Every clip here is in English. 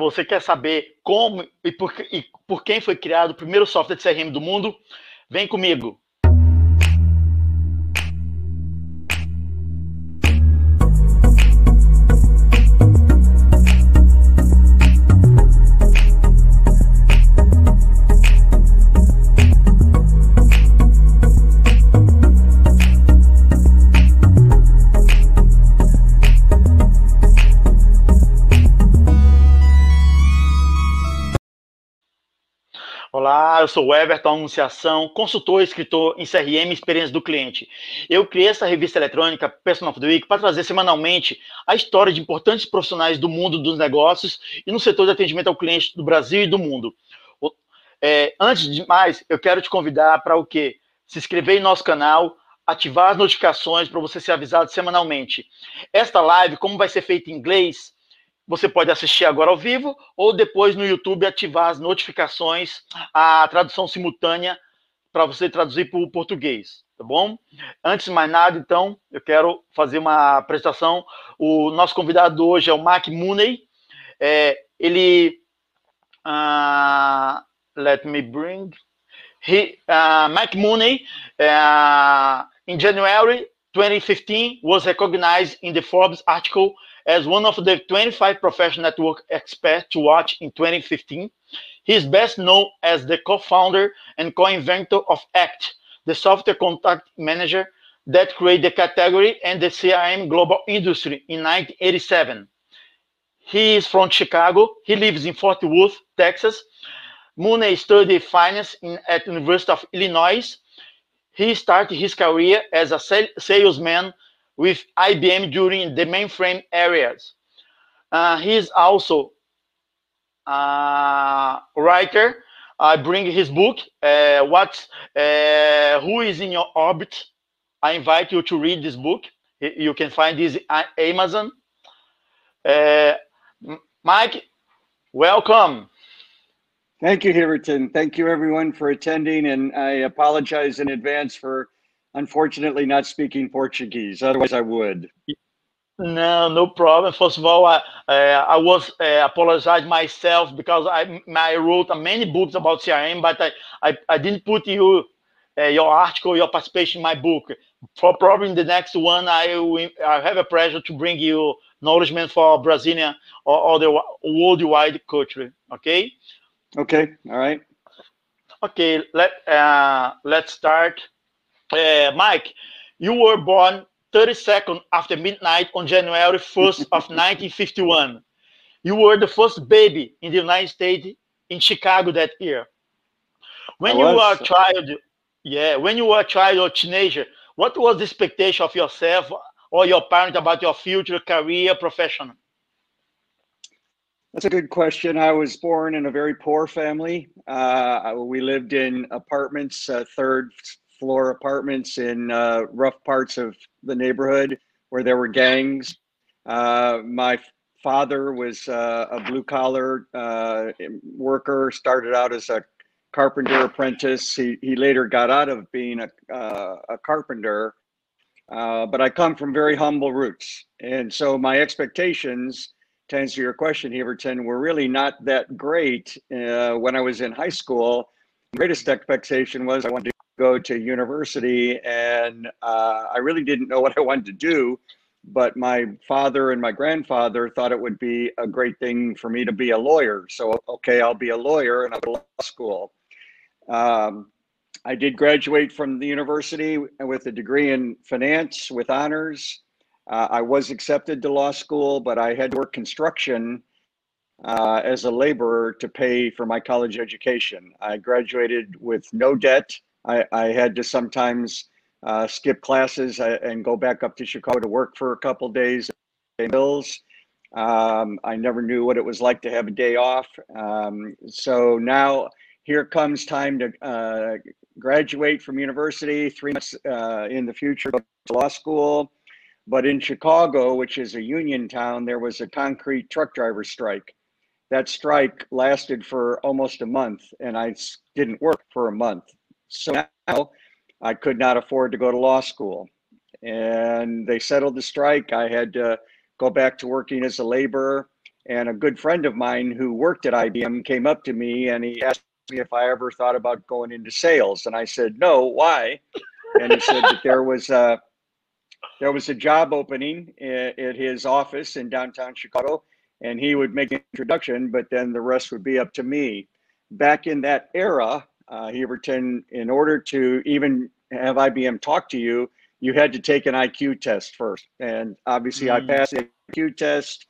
você quer saber como e por, e por quem foi criado o primeiro software de CRM do mundo? Vem comigo! Olá, eu sou o Everton Anunciação, consultor e escritor em CRM Experiência do Cliente. Eu criei essa revista eletrônica Personal of the Week para trazer semanalmente a história de importantes profissionais do mundo dos negócios e no setor de atendimento ao cliente do Brasil e do mundo. É, antes de mais, eu quero te convidar para o quê? Se inscrever em nosso canal, ativar as notificações para você ser avisado semanalmente. Esta live, como vai ser feita em inglês, você pode assistir agora ao vivo ou depois no YouTube ativar as notificações, a tradução simultânea para você traduzir para o português, tá bom? Antes de mais nada, então, eu quero fazer uma apresentação. O nosso convidado hoje é o Mark Mooney. É, ele, uh, let me bring, he, uh, Mark Mooney, uh, in January 2015, was recognized in the Forbes article as one of the 25 professional network experts to watch in 2015. He is best known as the co-founder and co-inventor of ACT, the software contact manager that created the category and the CRM global industry in 1987. He is from Chicago. He lives in Fort Worth, Texas. Muhney studied finance in, at University of Illinois. He started his career as a salesman with IBM during the mainframe areas. Uh, he's also a writer. I bring his book, uh, what, uh, Who is in Your Orbit? I invite you to read this book. You can find this on Amazon. Uh, Mike, welcome. Thank you, Heverton. Thank you, everyone, for attending. And I apologize in advance for unfortunately not speaking Portuguese. Otherwise, I would. No, no problem. First of all, I, uh, I was uh, apologize myself because I, I wrote many books about CRM, but I, I, I didn't put you uh, your article, your participation in my book. For probably in the next one, I will, I have a pleasure to bring you acknowledgement for Brazilian or, or the worldwide culture. Okay. Okay. All right. Okay. Let uh, let's start. Uh, Mike, you were born 32nd after midnight on January 1st of 1951. You were the first baby in the United States in Chicago that year. When you were a child, yeah, when you were a child or teenager, what was the expectation of yourself or your parents about your future career, profession? That's a good question. I was born in a very poor family. Uh, we lived in apartments, uh, third, floor apartments in uh, rough parts of the neighborhood where there were gangs. Uh, my father was uh, a blue collar uh, worker, started out as a carpenter apprentice. He, he later got out of being a, uh, a carpenter. Uh, but I come from very humble roots. And so my expectations, to answer your question, Heverton, were really not that great when I was in high school. Greatest expectation was I wanted go to university, and uh, I really didn't know what I wanted to do. But my father and my grandfather thought it would be a great thing for me to be a lawyer. So, okay, I'll be a lawyer and I'll go to law school. Um, I did graduate from the university with a degree in finance with honors. Uh, I was accepted to law school, but I had to work construction uh, as a laborer to pay for my college education. I graduated with no debt I, I had to sometimes uh, skip classes uh, and go back up to Chicago to work for a couple days. Bills. Um, I never knew what it was like to have a day off. Um, so now here comes time to uh, graduate from university. Three months uh, in the future, to law school. But in Chicago, which is a union town, there was a concrete truck driver strike. that strike lasted for almost a month, and I didn't work for a month. So now I could not afford to go to law school. And they settled the strike. I had to go back to working as a laborer. And a good friend of mine who worked at IBM came up to me and he asked me if I ever thought about going into sales. And I said, no, why? And he said that there was a, there was a job opening at his office in downtown Chicago and he would make an introduction, but then the rest would be up to me. Back in that era, uh, Heverton, in order to even have IBM talk to you, you had to take an IQ test first. And obviously, mm. I passed the IQ test,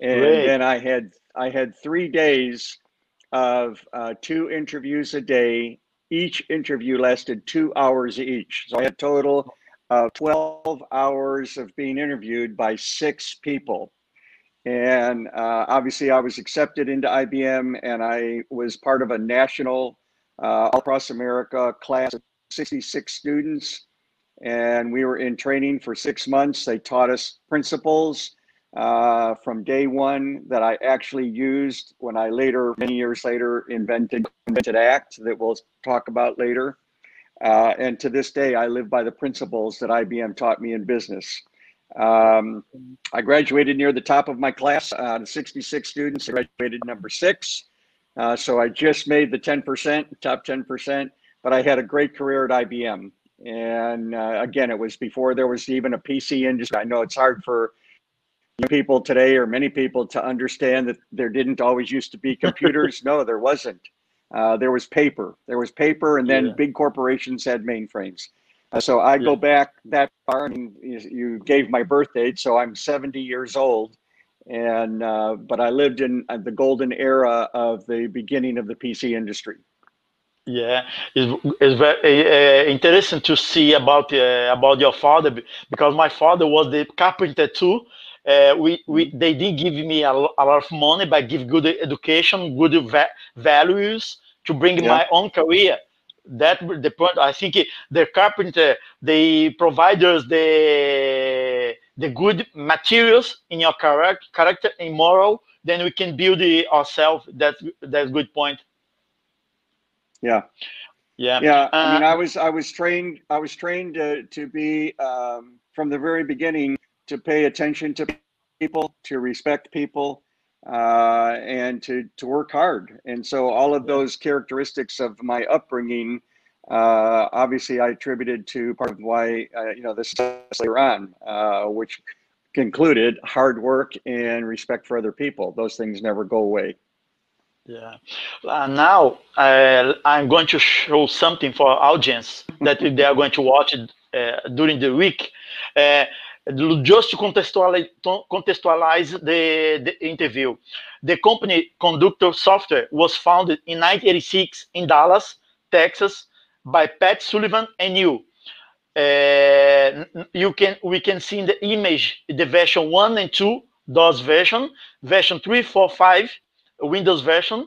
and Great. then I had I had three days of uh, two interviews a day. Each interview lasted two hours each. So I had a total of 12 hours of being interviewed by six people. And uh, obviously, I was accepted into IBM, and I was part of a national all across America class of 66 students. And we were in training for six months. They taught us principles uh, from day one that I actually used when I later, many years later, invented invented ACT that we'll talk about later. Uh, and to this day, I live by the principles that IBM taught me in business. Um, I graduated near the top of my class. Uh, 66 students, I graduated number six. Uh, so I just made the 10%, top 10%, but I had a great career at IBM. And uh, again, it was before there was even a PC industry. I know it's hard for people today or many people to understand that there didn't always used to be computers. no, there wasn't. Uh, there was paper. There was paper, and then yeah. big corporations had mainframes. Uh, so I yeah. go back that far. You, you gave my birth date, so I'm 70 years old and uh, but I lived in uh, the golden era of the beginning of the PC industry. Yeah, it's, it's very uh, interesting to see about uh, about your father because my father was the carpenter too. Uh, we, we mm-hmm. they didn't give me a, a, lot of money, but give good education, good va values to bring yeah. my own career. That the point. I think the carpenter they provide us the the good materials in your character, character and moral, then we can build it ourselves. That's that's good point. Yeah. Yeah. Yeah. Uh, I mean, I was I was trained I was trained to to be um, from the very beginning to pay attention to people, to respect people, uh, and to to work hard. And so all of those characteristics of my upbringing uh, obviously I attributed to part of why uh, you know this later on, uh, which concluded hard work and respect for other people. Those things never go away. Yeah. Uh, now uh, I'm going to show something for our audience that they are going to watch uh, during the week. just to contextualize, contextualize the, the interview, the company Conductor Software was founded in 1986 in Dallas, Texas, by Pat Sullivan and you. Uh, you can we can see in the image the version one and two DOS version, version three, four, five, Windows version,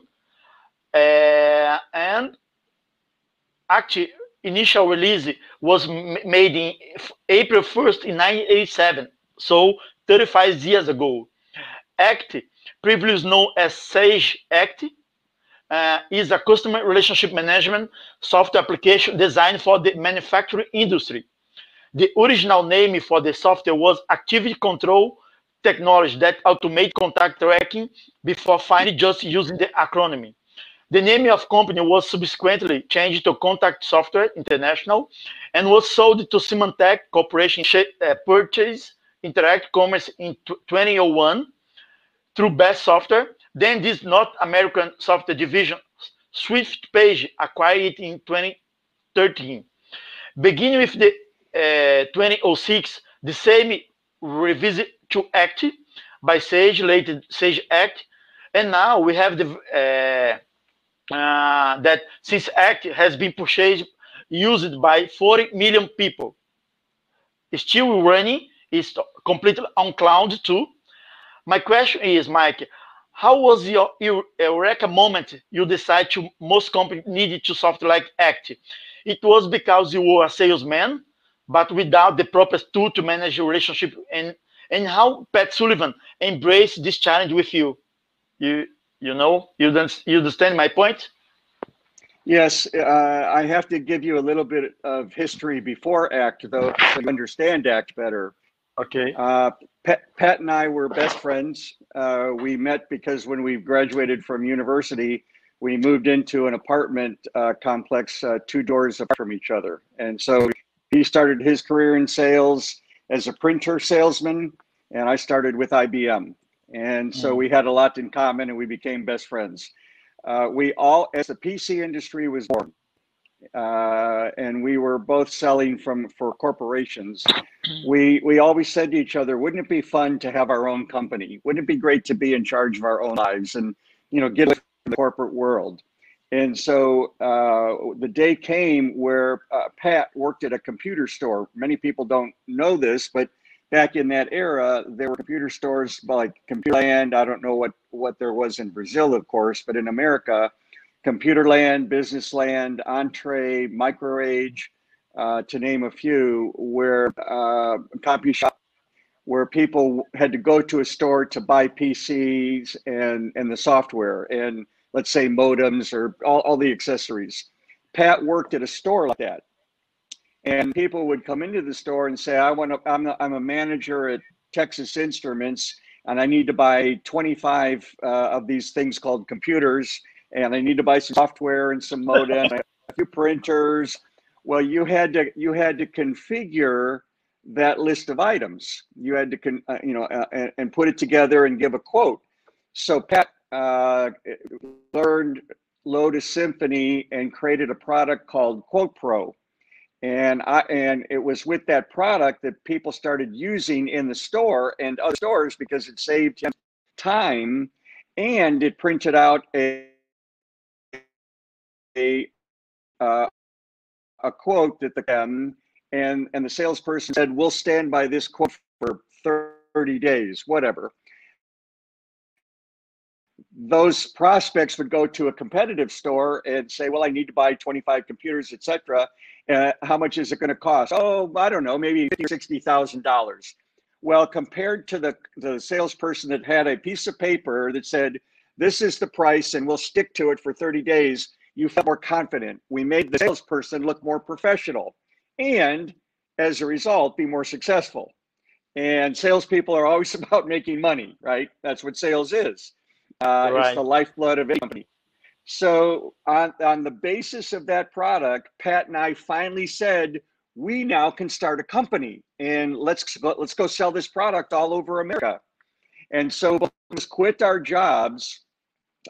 uh, and actually initial release was made in April 1st in 1987, so 35 years ago. ACT, previously known as Sage ACT, uh, is a customer relationship management software application designed for the manufacturing industry. The original name for the software was Activity Control Technology that automate contact tracking before finally just using the acronym. The name of company was subsequently changed to Contact Software International and was sold to Symantec Corporation uh, purchase Interact Commerce in 2001 through Best Software then this North American software division, Swift Page, acquired it in 2013. Beginning with the uh, 2006, the same revisit to ACT by Sage, later Sage ACT, and now we have the uh, uh, that since ACT has been purchased, used by 40 million people, still running, is completely on cloud too. My question is, Mike, how was your eureka moment you decided to most companies needed to software like act it was because you were a salesman but without the proper tool to manage your relationship and and how pat sullivan embraced this challenge with you you You know, you don't you understand my point? Yes, uh, I have to give you a little bit of history before ACT, though, to understand ACT better. Okay. Uh, Pat, Pat, and I were best friends. Uh, we met because when we graduated from university, we moved into an apartment uh, complex uh, two doors apart from each other. And so he started his career in sales as a printer salesman, and I started with IBM. And so mm. we had a lot in common and we became best friends. Uh, we all, as the PC industry was born, uh, and we were both selling from for corporations. We we always said to each other, "Wouldn't it be fun to have our own company? Wouldn't it be great to be in charge of our own lives and you know get away from the corporate world?" And so uh, the day came where uh, Pat worked at a computer store. Many people don't know this, but back in that era, there were computer stores like Computerland. I don't know what what there was in Brazil, of course, but in America, Computerland, Businessland, Entree, MicroAge, uh, to name a few, where uh, CompuShop, where people had to go to a store to buy PCs and and the software and let's say modems or all, all the accessories. Pat worked at a store like that and people would come into the store and say, "I want to. I'm a, I'm a manager at Texas Instruments, and I need to buy 25 uh, of these things called computers, and I need to buy some software and some modem, a few printers." Well, you had to you had to configure that list of items. You had to con, uh, you know uh, and, and, put it together and give a quote. So Pat uh, learned Lotus Symphony and created a product called Quote Pro and I and it was with that product that people started using in the store and other stores because it saved him time and it printed out a a uh, a quote that the um, and and the salesperson said we'll stand by this quote for 30 days whatever those prospects would go to a competitive store and say well i need to buy 25 computers etc uh, how much is it going to cost? Oh, I don't know, maybe sixty thousand dollars. Well, compared to the the salesperson that had a piece of paper that said, "This is the price, and we'll stick to it for thirty days," you felt more confident. We made the salesperson look more professional, and as a result, be more successful. And salespeople are always about making money, right? That's what sales is. Uh, right. It's the lifeblood of any company. So on, on the basis of that product, Pat and I finally said, we now can start a company and let's let's go sell this product all over America. And so we quit our jobs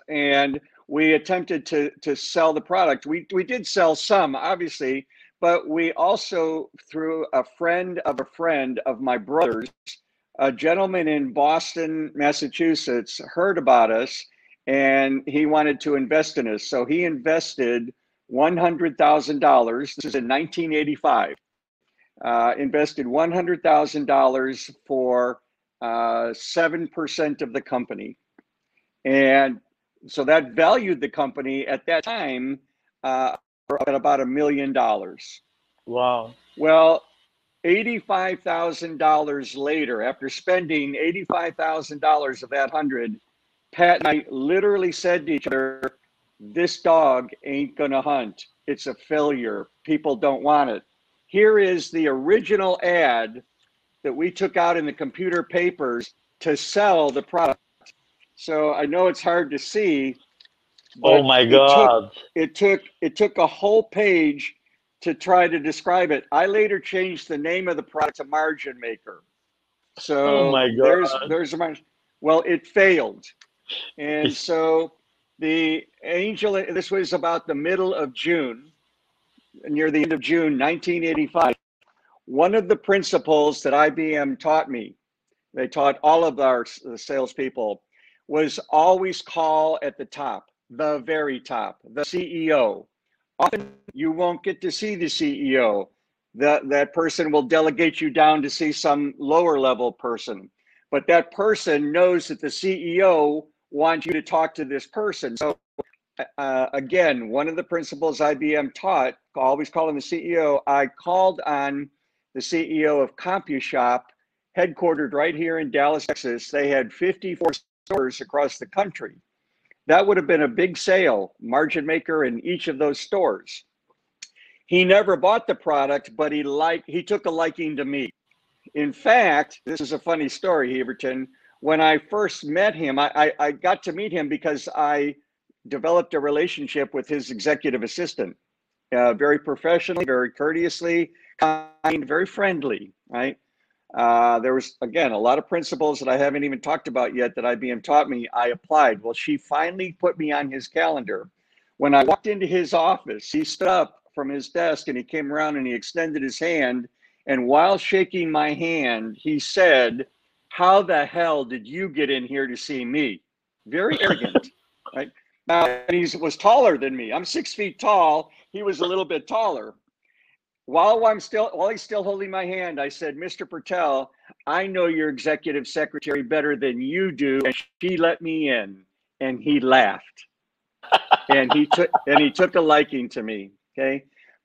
and we attempted to to sell the product. We we did sell some, obviously, but we also through a friend of a friend of my brother's, a gentleman in Boston, Massachusetts, heard about us and he wanted to invest in us. So he invested $100,000. This is in 1985. Uh, invested $100,000 for uh, 7% of the company. And so that valued the company at that time uh, at about a million dollars. Wow. Well, $85,000 later, after spending $85,000 of that 100, Pat and I literally said to each other, this dog ain't going to hunt. It's a failure. People don't want it. Here is the original ad that we took out in the computer papers to sell the product. So I know it's hard to see. Oh my God. It took, it took it took a whole page to try to describe it. I later changed the name of the product to Margin Maker. So oh my God. there's there's a margin. Well, it failed. And so the angel, this was about the middle of June, near the end of June 1985. One of the principles that IBM taught me, they taught all of our salespeople, was always call at the top, the very top, the CEO. Often you won't get to see the CEO. That, that person will delegate you down to see some lower level person. But that person knows that the CEO wants you to talk to this person. So uh, again, one of the principles IBM taught, always calling the CEO, I called on the CEO of CompuShop, headquartered right here in Dallas, Texas. They had 54 stores across the country. that would have been a big sale, margin maker in each of those stores. He never bought the product, but he like he took a liking to me. In fact, this is a funny story, Heverton. When I first met him, I, I, I got to meet him because I developed a relationship with his executive assistant. Uh, very professionally, very courteously, kind, very friendly, right? Uh, there was again a lot of principles that I haven't even talked about yet that IBM taught me. I applied. Well, she finally put me on his calendar. When I walked into his office, he stood up from his desk and he came around and he extended his hand. And while shaking my hand, he said, "How the hell did you get in here to see me?" Very arrogant, right? Now, and he was taller than me. I'm six feet tall. He was a little bit taller while I'm still while he's still holding my hand, I said, Mr. Pertell, I know your executive secretary better than you do. And she let me in. And he laughed. and he took and he took a liking to me. Okay.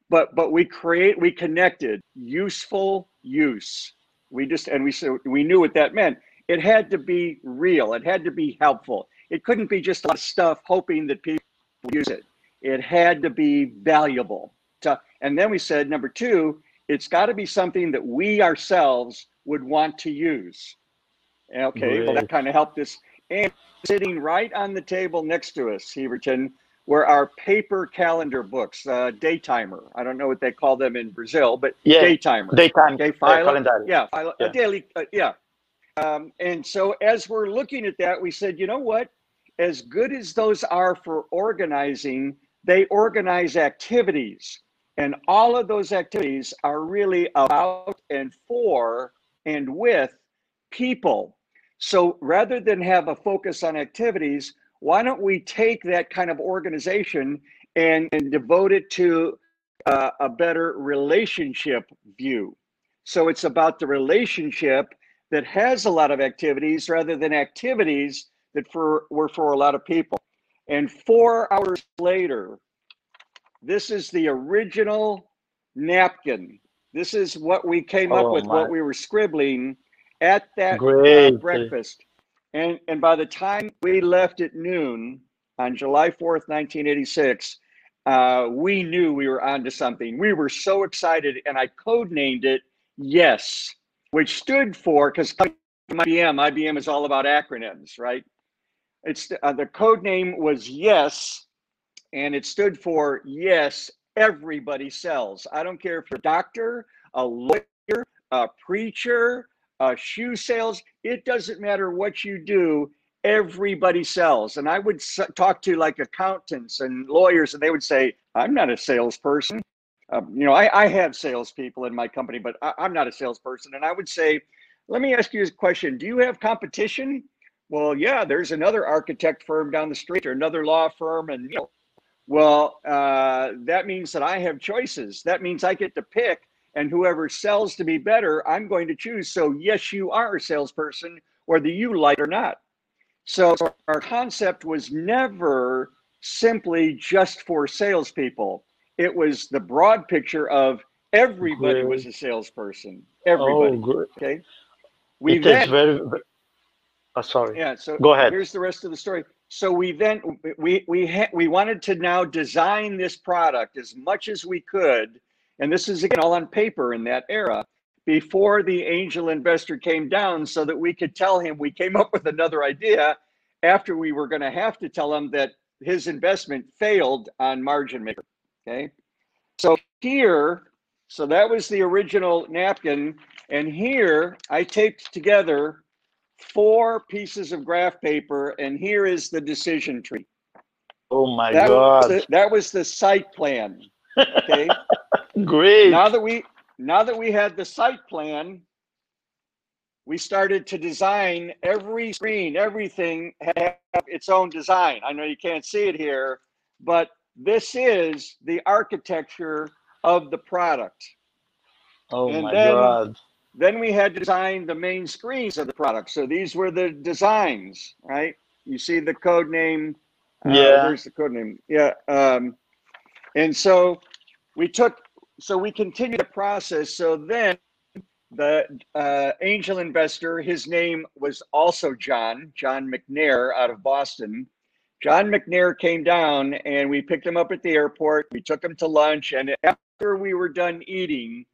But but we create we connected useful use. We just and we said we knew what that meant. It had to be real. It had to be helpful. It couldn't be just a lot of stuff hoping that people would use it. It had to be valuable to, and then we said, number two, it's got to be something that we ourselves would want to use. Okay, well, that kind of helped us. And sitting right on the table next to us, Heverton, were our paper calendar books, uh, daytimer. I don't know what they call them in Brazil, but yeah, daytimer. Daytime okay, file, calendar. Yeah, file, yeah. a daily, uh, yeah. Um, and so as we're looking at that, we said, you know what? As good as those are for organizing, they organize activities. And all of those activities are really about and for and with people. So rather than have a focus on activities, why don't we take that kind of organization and, and devote it to uh, a better relationship view? So it's about the relationship that has a lot of activities rather than activities that for were for a lot of people. And four hours later, this is the original napkin. This is what we came up oh, with, my. what we were scribbling at that uh, breakfast. And, and by the time we left at noon on July 4th, 1986, uh, we knew we were onto something. We were so excited, and I codenamed it Yes, which stood for, because IBM, IBM is all about acronyms, right? It's uh, the code name was Yes, and it stood for yes, everybody sells. I don't care if you're a doctor, a lawyer, a preacher, a shoe sales, it doesn't matter what you do, everybody sells. And I would talk to like accountants and lawyers, and they would say, I'm not a salesperson. Um, you know, I, I have salespeople in my company, but I, I'm not a salesperson. And I would say, let me ask you a question. Do you have competition? Well, yeah, there's another architect firm down the street or another law firm, and you know, well, uh, that means that I have choices. That means I get to pick, and whoever sells to be better, I'm going to choose. So, yes, you are a salesperson, whether you like or not. So, our concept was never simply just for salespeople. It was the broad picture of everybody was a salesperson. Everybody. Oh. Okay. We it then, very, oh, sorry. Yeah. So go ahead. Here's the rest of the story so we then we we ha- we wanted to now design this product as much as we could and this is again all on paper in that era before the angel investor came down so that we could tell him we came up with another idea after we were going to have to tell him that his investment failed on margin maker okay? So here so that was the original napkin and here i taped together four pieces of graph paper, and here is the decision tree. Oh my that God. Was the, that was the site plan. Okay. Great. Now that we now that we had the site plan, we started to design every screen, everything had its own design. I know you can't see it here, but this is the architecture of the product. Oh and my then, God. Then we had to design the main screens of the product. So these were the designs, right? You see the code name. Uh, yeah. Where's the code name? Yeah. Um, and so we took, so we continued the process. So then the uh, angel investor, his name was also John, John McNair out of Boston. John McNair came down and we picked him up at the airport. We took him to lunch. And after we were done eating,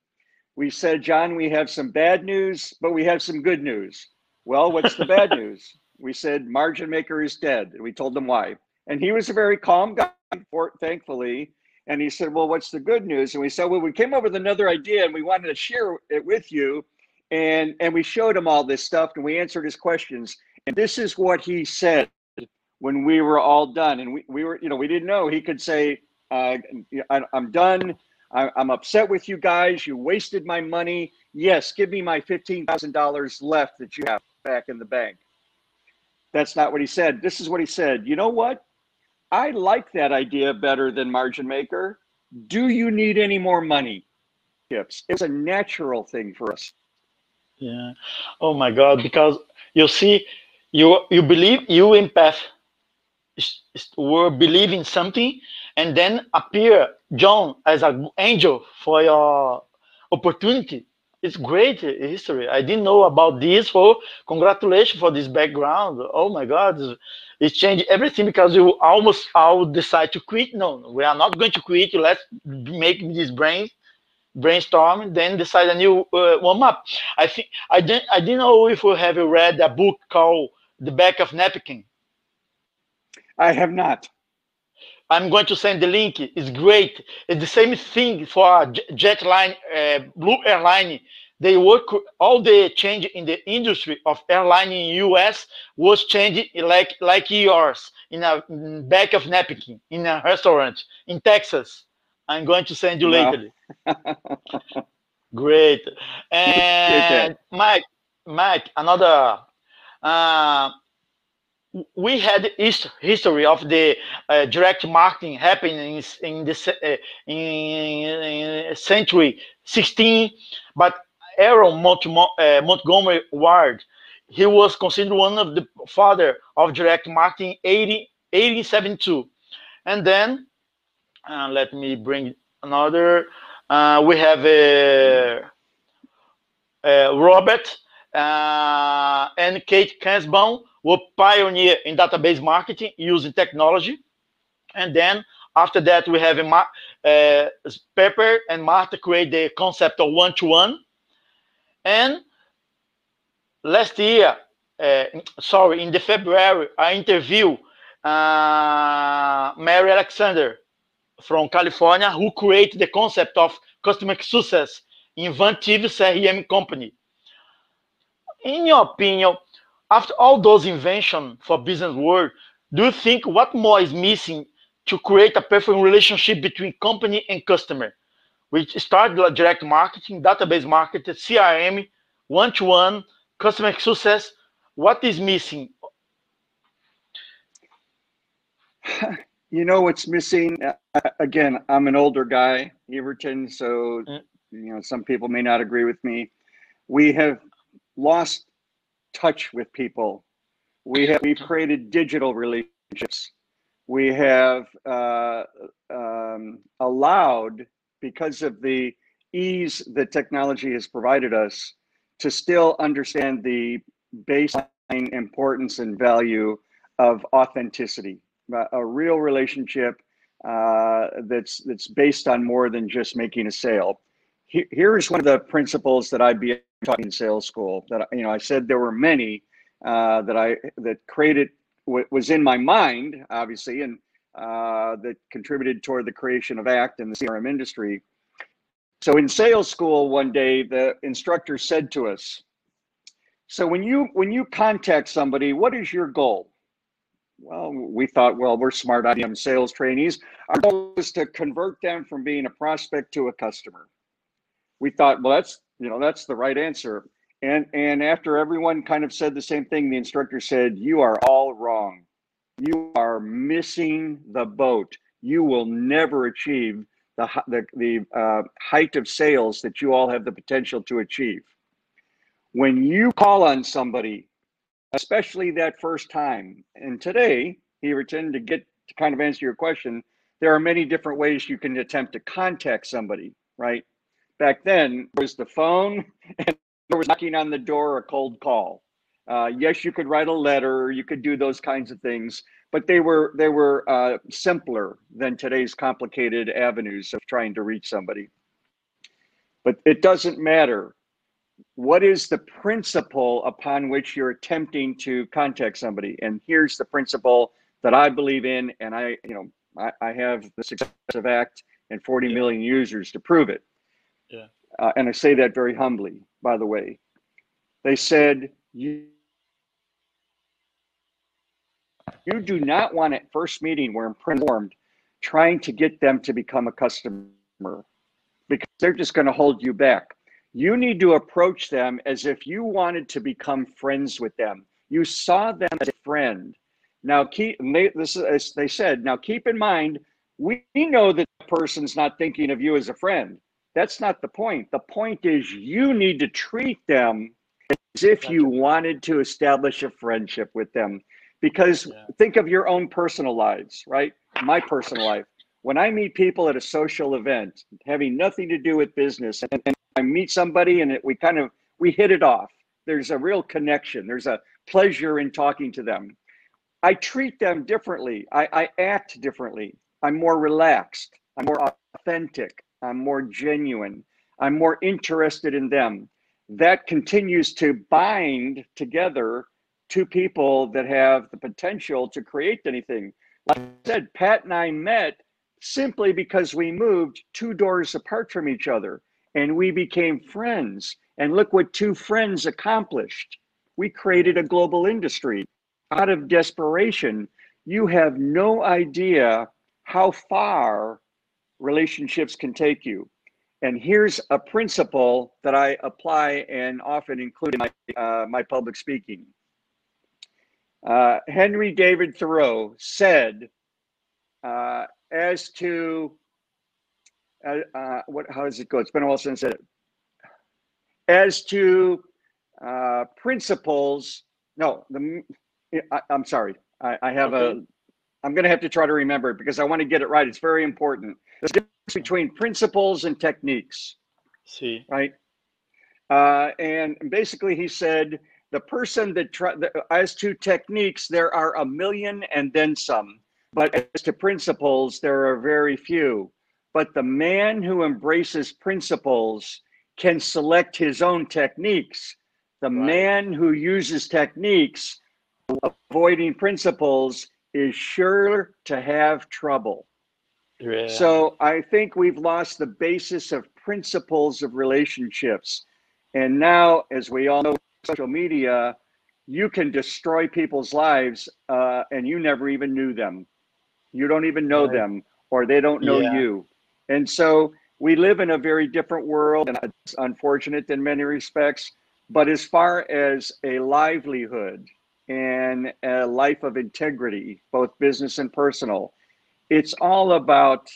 we said, John, we have some bad news, but we have some good news. Well, what's the bad news? We said, Margin Maker is dead. And we told them why. And he was a very calm guy, for, thankfully. And he said, Well, what's the good news? And we said, Well, we came up with another idea and we wanted to share it with you. And, and we showed him all this stuff and we answered his questions. And this is what he said when we were all done. And we, we were, you know, we didn't know he could say, uh, I, am done. I, I'm upset with you guys. You wasted my money. Yes, give me my $15,000 left that you have back in the bank. That's not what he said. This is what he said. You know what? I like that idea better than Margin Maker. Do you need any more money? Tips. It's a natural thing for us. Yeah. Oh my God. Because you see, you you believe you empath were believing something and then appear John as an angel for your opportunity. It's great history. I didn't know about this. For congratulations for this background. Oh my God, it changed everything because you almost I'll decide to quit. No, we are not going to quit. Let's make this brain brainstorm, then decide a new uh, warm up. I think I didn't I didn't know if you have read a book called The Back of Napkin I have not. I'm going to send the link. It's great. It's the same thing for Jetline, uh, Blue Airline. They work all the change in the industry of airline in US was changing like like yours in a in back of napkin in a restaurant in Texas. I'm going to send you wow. later. great. And Mike, Mike, another. Uh, we had history of the uh, direct marketing happening in, the uh, in, century 16 but aaron Mont uh, montgomery ward he was considered one of the father of direct marketing 80, 1872 and then uh, let me bring another uh, we have uh, and kate Kestnbaum were pioneer in database marketing using technology. And then after that, we have uh, Pepper and Martha create the concept of one-to-one. And last year, uh, sorry, in the February, I interviewed uh, Mary Alexander from California, who created the concept of customer success in Vantive CRM company. In your opinion, after all those inventions for business world, do you think what more is missing to create a perfect relationship between company and customer? Which start direct marketing, database marketing, CRM, one-to-one, customer success. What is missing? You know what's missing? Uh, again, I'm an older guy, Heverton, so mm. you know some people may not agree with me. We have lost touch with people. We have we've created digital relationships. We have uh, um, allowed, because of the ease that technology has provided us, to still understand the baseline importance and value of authenticity, a real relationship uh, that's that's based on more than just making a sale. Here's one of the principles that I'd be talking sales school that you know I said there were many uh, that I that created what was in my mind obviously and uh, that contributed toward the creation of ACT in the CRM industry. So in sales school one day the instructor said to us, "So when you when you contact somebody, what is your goal?" Well, we thought, well, we're smart IBM sales trainees. Our goal is to convert them from being a prospect to a customer. We thought, well, that's you know that's the right answer. And and after everyone kind of said the same thing the instructor said you are all wrong. You are missing the boat. You will never achieve the the, the uh, height of sales that you all have the potential to achieve. When you call on somebody especially that first time and today he returned to get to kind of answer your question there are many different ways you can attempt to contact somebody right back then was the phone and there was knocking on the door, a cold call. Uh, yes, you could write a letter, you could do those kinds of things, but they were they were uh, simpler than today's complicated avenues of trying to reach somebody. But it doesn't matter. What is the principle upon which you're attempting to contact somebody? And here's the principle that I believe in, and I, you know, I, I have the Successive Act and 40 yeah. million users to prove it. Yeah. Uh, and I say that very humbly, by the way. They said you you do not want at first meeting where informed trying to get them to become a customer because they're just going to hold you back. You need to approach them as if you wanted to become friends with them. You saw them as a friend. Now, keep they, this is they said. Now, keep in mind, we know that the person's not thinking of you as a friend. That's not the point. The point is you need to treat them as if you wanted to establish a friendship with them. Because yeah. think of your own personal lives, right? My personal life. When I meet people at a social event having nothing to do with business, and, I meet somebody and it, we kind of we hit it off. There's a real connection. There's a pleasure in talking to them. I treat them differently. I, I act differently. I'm more relaxed. I'm more authentic. I'm more genuine. I'm more interested in them. That continues to bind together two people that have the potential to create anything. Like I said, Pat and I met simply because we moved two doors apart from each other and we became friends. And look what two friends accomplished. We created a global industry out of desperation. You have no idea how far relationships can take you. And here's a principle that I apply and often include in my, uh, my public speaking. Uh, Henry David Thoreau said, uh, as to uh, uh, what, how does it go? It's been a while since I said it. As to uh, principles, no, the I, am sorry, I, I have okay. I'm going to have to try to remember it because I want to get it right. It's very important. There's a difference between principles and techniques. See. Right. Uh, and basically, he said the person that try, as to techniques, there are a million and then some. But as to principles, there are very few. But the man who embraces principles can select his own techniques. The right. man who uses techniques, avoiding principles, is sure to have trouble. Yeah. So I think we've lost the basis of principles of relationships. And now, as we all know, social media, you can destroy people's lives uh, and you never even knew them. You don't even know right. them or they don't know yeah. you. And so we live in a very different world and it's unfortunate in many respects. But as far as a livelihood and a life of integrity, both business and personal, it's all about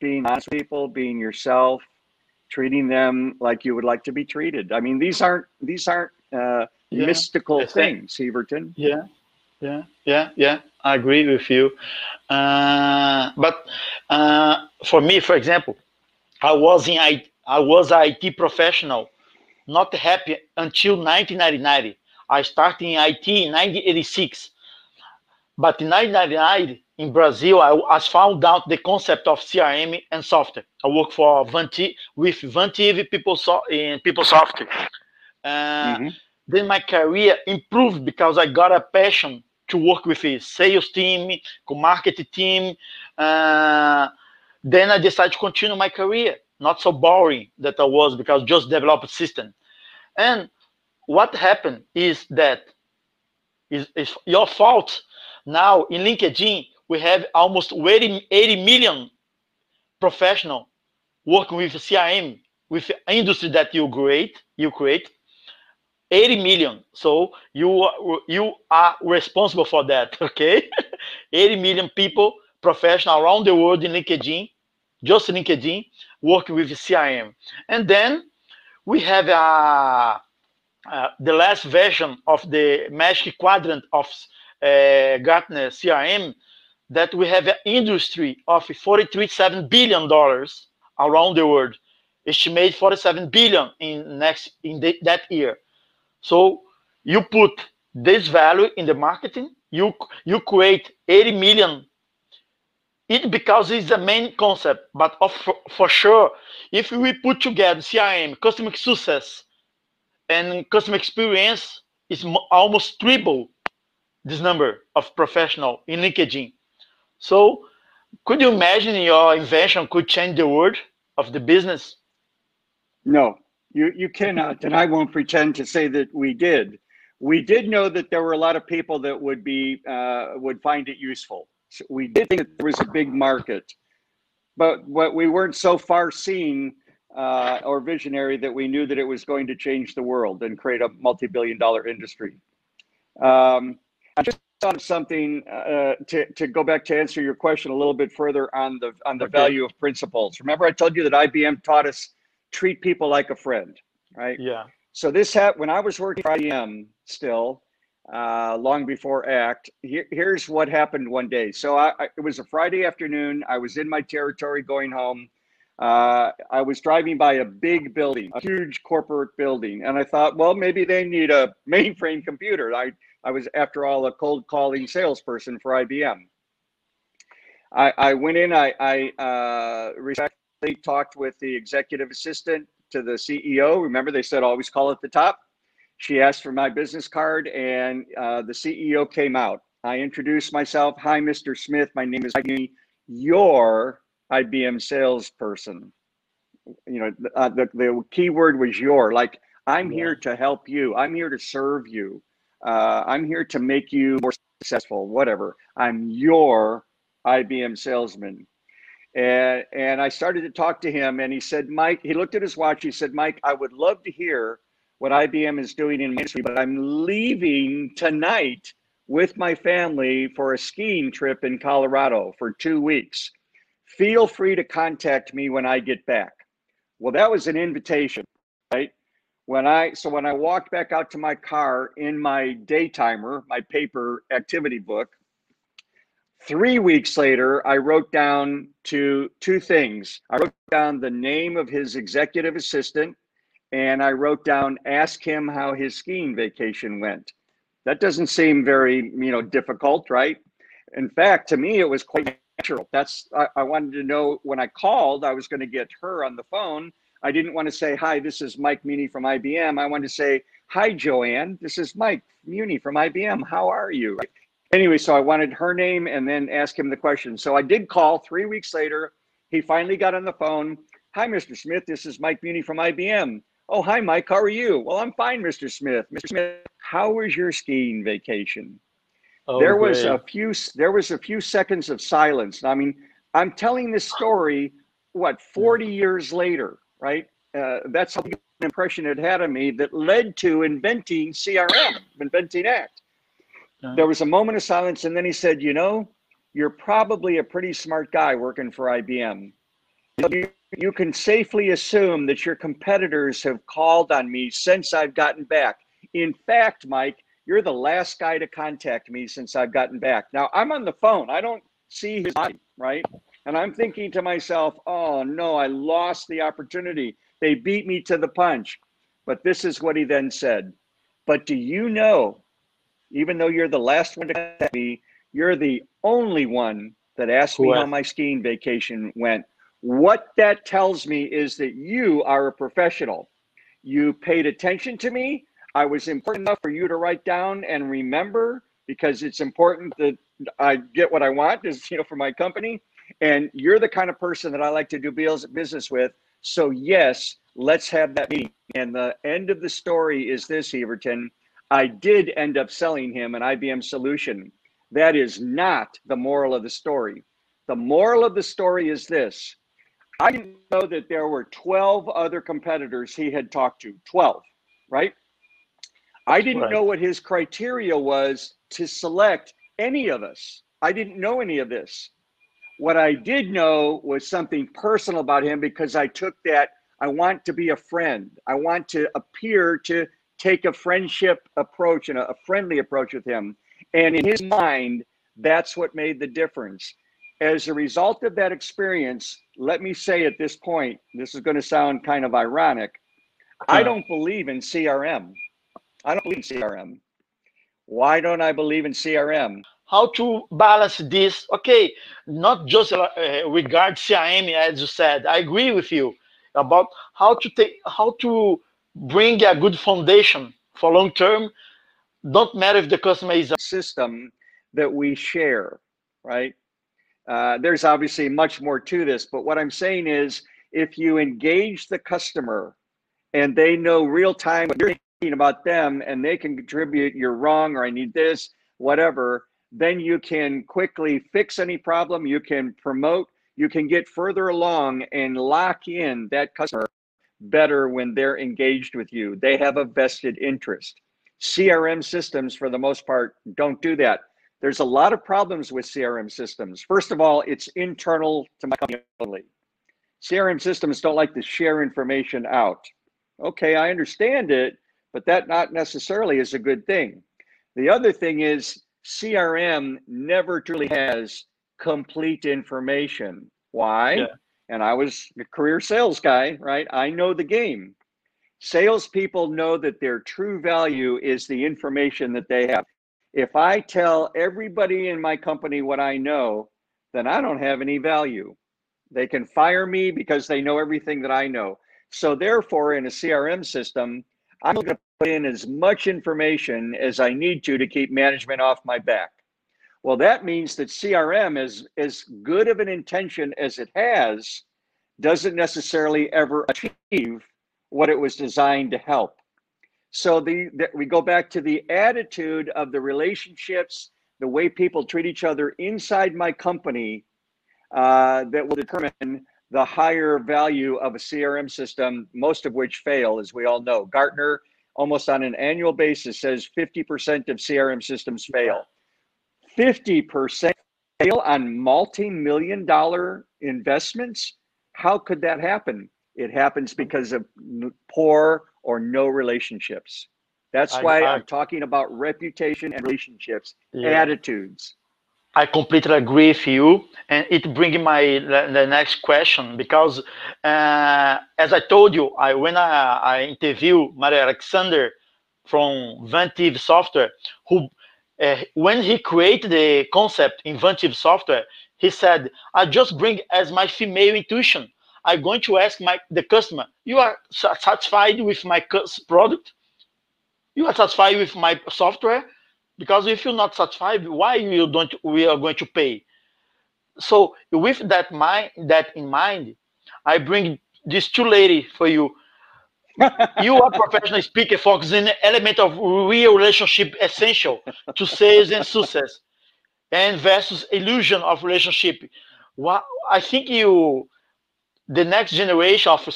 being honest people, being yourself, treating them like you would like to be treated. I mean, these aren't these aren't uh, yeah. mystical things, Heverton. Yeah, yeah, yeah, yeah. I agree with you. Uh, but uh, for me, for example, I was in I, I was an IT professional, not happy until 1999. I started in IT in 1986. But in 1999, in Brazil, I, I found out the concept of CRM and software. I work for Vanti with Vantive People so, in PeopleSoft. Uh, mm-hmm. Then my career improved because I got a passion to work with a sales team, marketing team. Uh, then I decided to continue my career, not so boring that I was because just develop a system. And what happened is that is, is your fault. Now in LinkedIn, we have almost 80, 80 million professional working with CRM, with industry that you create, you create. 80 million. So you you are responsible for that, okay? 80 million people, professional around the world in LinkedIn, just LinkedIn, working with CRM. And then we have uh, uh, the last version of the Magic Quadrant of uh, Gartner CRM that we have an industry of 43.7 billion dollars around the world, estimate 47 billion in next in the, that year. So you put this value in the marketing, you you create 80 million. It because it's the main concept, but of, for sure, if we put together CRM, customer success, and customer experience, is almost triple this number of professional in LinkedIn. So, could you imagine your invention could change the world of the business? No, you you cannot, and I won't pretend to say that we did. We did know that there were a lot of people that would be uh, would find it useful. So we did think that there was a big market, but what we weren't so far seen uh, or visionary that we knew that it was going to change the world and create a multi-billion-dollar industry. Um, I just thought of something uh, to, to go back to answer your question a little bit further on the on the okay. value of principles. Remember, I told you that IBM taught us treat people like a friend, right? Yeah. So this hat when I was working for IBM still, uh, long before ACT. Here, here's what happened one day. So I, I, it was a Friday afternoon. I was in my territory going home. Uh, I was driving by a big building, a huge corporate building, and I thought, well, maybe they need a mainframe computer. I I was, after all, a cold calling salesperson for IBM. I, I went in. I, I uh, respectfully talked with the executive assistant to the CEO. Remember, they said always call at the top. She asked for my business card, and uh, the CEO came out. I introduced myself. Hi, Mr. Smith. My name is your IBM salesperson. You know, uh, the, the key word was your. Like, I'm yeah. here to help you. I'm here to serve you. Uh, I'm here to make you more successful. Whatever. I'm your IBM salesman. And, and I started to talk to him, and he said, Mike, he looked at his watch. He said, Mike, I would love to hear what IBM is doing in industry, but I'm leaving tonight with my family for a skiing trip in Colorado for two weeks. Feel free to contact me when I get back. Well, that was an invitation, right? When I so when I walked back out to my car in my day timer, my paper activity book, three weeks later, I wrote down to two things. I wrote down the name of his executive assistant and I wrote down, ask him how his skiing vacation went. That doesn't seem very, you know, difficult, right? In fact, to me, it was quite natural. That's, I, I wanted to know when I called, I was going to get her on the phone. I didn't want to say, hi, this is Mike Muhney from IBM. I wanted to say, hi, Joanne, this is Mike Muhney from IBM. How are you? Anyway, so I wanted her name and then ask him the question. So I did call three weeks later. He finally got on the phone. Hi, Mr. Smith. This is Mike Muhney from IBM. Oh, hi, Mike. How are you? Well, I'm fine, Mr. Smith. Mr. Smith, how was your skiing vacation? Oh, there was great. a few. There was a few seconds of silence. I mean, I'm telling this story. What 40 years later, right? Uh, that's the impression it had on me that led to inventing CRM, inventing ACT. There was a moment of silence, and then he said, "You know, you're probably a pretty smart guy working for IBM. You you can safely assume that your competitors have called on me since I've gotten back. In fact, Mike, you're the last guy to contact me since I've gotten back. Now I'm on the phone. I don't see his body, right? And I'm thinking to myself, oh no, I lost the opportunity. They beat me to the punch. But this is what he then said. But do you know, even though you're the last one to contact me, you're the only one that asked me how my skiing vacation went what that tells me is that you are a professional. You paid attention to me. I was important enough for you to write down and remember because it's important that I get what I want is you know for my company. And you're the kind of person that I like to do business with. So yes, let's have that meeting. And the end of the story is this, Heverton. I did end up selling him an IBM solution. That is not the moral of the story. The moral of the story is this I didn't know that there were 12 other competitors he had talked to. 12, right? I didn't right. know what his criteria was to select any of us. I didn't know any of this. What I did know was something personal about him because I took that. I want to be a friend. I want to appear to take a friendship approach and a, friendly approach with him. And in his mind, that's what made the difference. As a result of that experience, let me say at this point, this is going to sound kind of ironic. I don't believe in CRM. I don't believe in CRM. Why don't I believe in CRM? How to balance this? Okay, not just uh, regard CRM as you said. I agree with you about how to take how to bring a good foundation for long term. Don't matter if the customer is a system that we share, right? Uh, there's obviously much more to this, but what I'm saying is if you engage the customer and they know real time what you're about them and they can contribute, you're wrong, or I need this, whatever, then you can quickly fix any problem. You can promote, you can get further along and lock in that customer better when they're engaged with you. They have a vested interest. CRM systems, for the most part, don't do that. There's a lot of problems with CRM systems. First of all, it's internal to my company only. CRM systems don't like to share information out. Okay, I understand it, but that not necessarily is a good thing. The other thing is CRM never truly has complete information. Why? Yeah. And I was a career sales guy, right? I know the game. Salespeople know that their true value is the information that they have. If I tell everybody in my company what I know, then I don't have any value. They can fire me because they know everything that I know. So therefore, in a CRM system, I'm going to put in as much information as I need to to keep management off my back. Well, that means that CRM is as good of an intention as it has, doesn't necessarily ever achieve what it was designed to help. So the, the, we go back to the attitude of the relationships, the way people treat each other inside my company uh, that will determine the higher value of a CRM system, most of which fail, as we all know. Gartner, almost on an annual basis, says 50% of CRM systems fail. 50% fail on multi million dollar investments? How could that happen? It happens because of poor or no relationships. That's why I, am talking about reputation and relationships, yeah. attitudes. I completely agree with you, and it brings my the next question because, uh, as I told you, I when I, I interview Mario Alexander from Vantive Software, who uh, when he created the concept in Vantive Software, he said, "I just bring as my female intuition. I'm going to ask my the customer, you are satisfied with my product? You are satisfied with my software?" Because if you're not satisfied why you don't we are going to pay? So with that mind that in mind i bring this two lady for you. You are professional speaker focusing element of real relationship essential to sales and success and versus illusion of relationship. What i think you the next generation of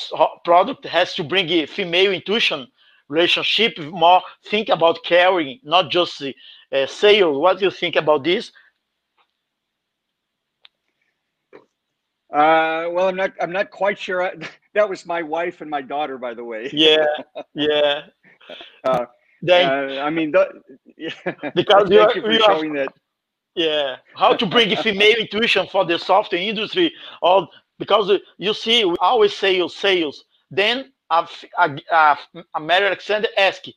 product has to bring female intuition relationship, more think about caring, not just uh, sales. What do you think about this? Uh, well, I'm not. I'm not quite sure. I, that was my wife and my daughter, by the way. Yeah, yeah. uh, then, uh, I mean, the, yeah. because you are, you showing are, that. Yeah, how to bring female intuition for the software industry? Or because you see, we always say sales, sales. Then a, a, a Mary Alexander asked,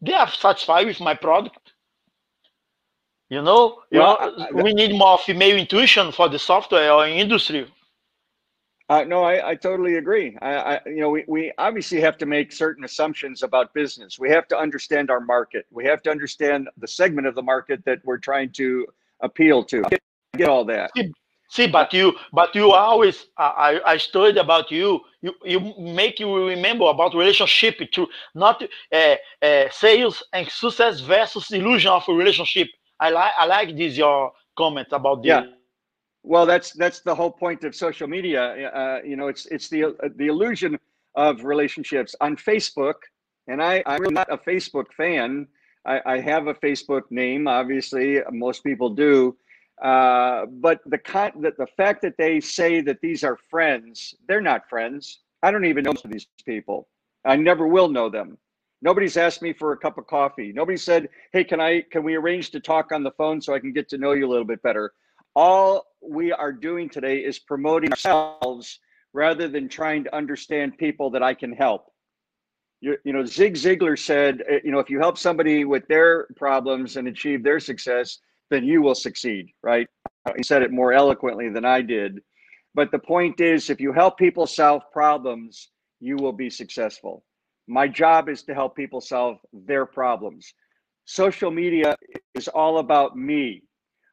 they are satisfied with my product? You know, well, you know, we need more female intuition for the software or industry. Uh, no, I, I totally agree. I, I, you know, we, we obviously have to make certain assumptions about business. We have to understand our market. We have to understand the segment of the market that we're trying to appeal to. Get, get all that. See, but you, but you always, I, I studied about you. You, you make you remember about relationship to not uh, uh, sales and success versus illusion of a relationship. I like, I like this your comment about this. Yeah. Well, that's that's the whole point of social media. Uh, you know, it's it's the the illusion of relationships on Facebook. And I, I'm not a Facebook fan. I, I have a Facebook name, obviously. Most people do uh, but the, con- the the fact that they say that these are friends, they're not friends. I don't even know of these people. I never will know them. Nobody's asked me for a cup of coffee. Nobody said, "Hey, can I can we arrange to talk on the phone so I can get to know you a little bit better?" All we are doing today is promoting ourselves rather than trying to understand people that I can help. You, you know, Zig Ziglar said, uh, you know, if you help somebody with their problems and achieve their success, then you will succeed, right? He said it more eloquently than I did. But the point is, if you help people solve problems, you will be successful. My job is to help people solve their problems. Social media is all about me.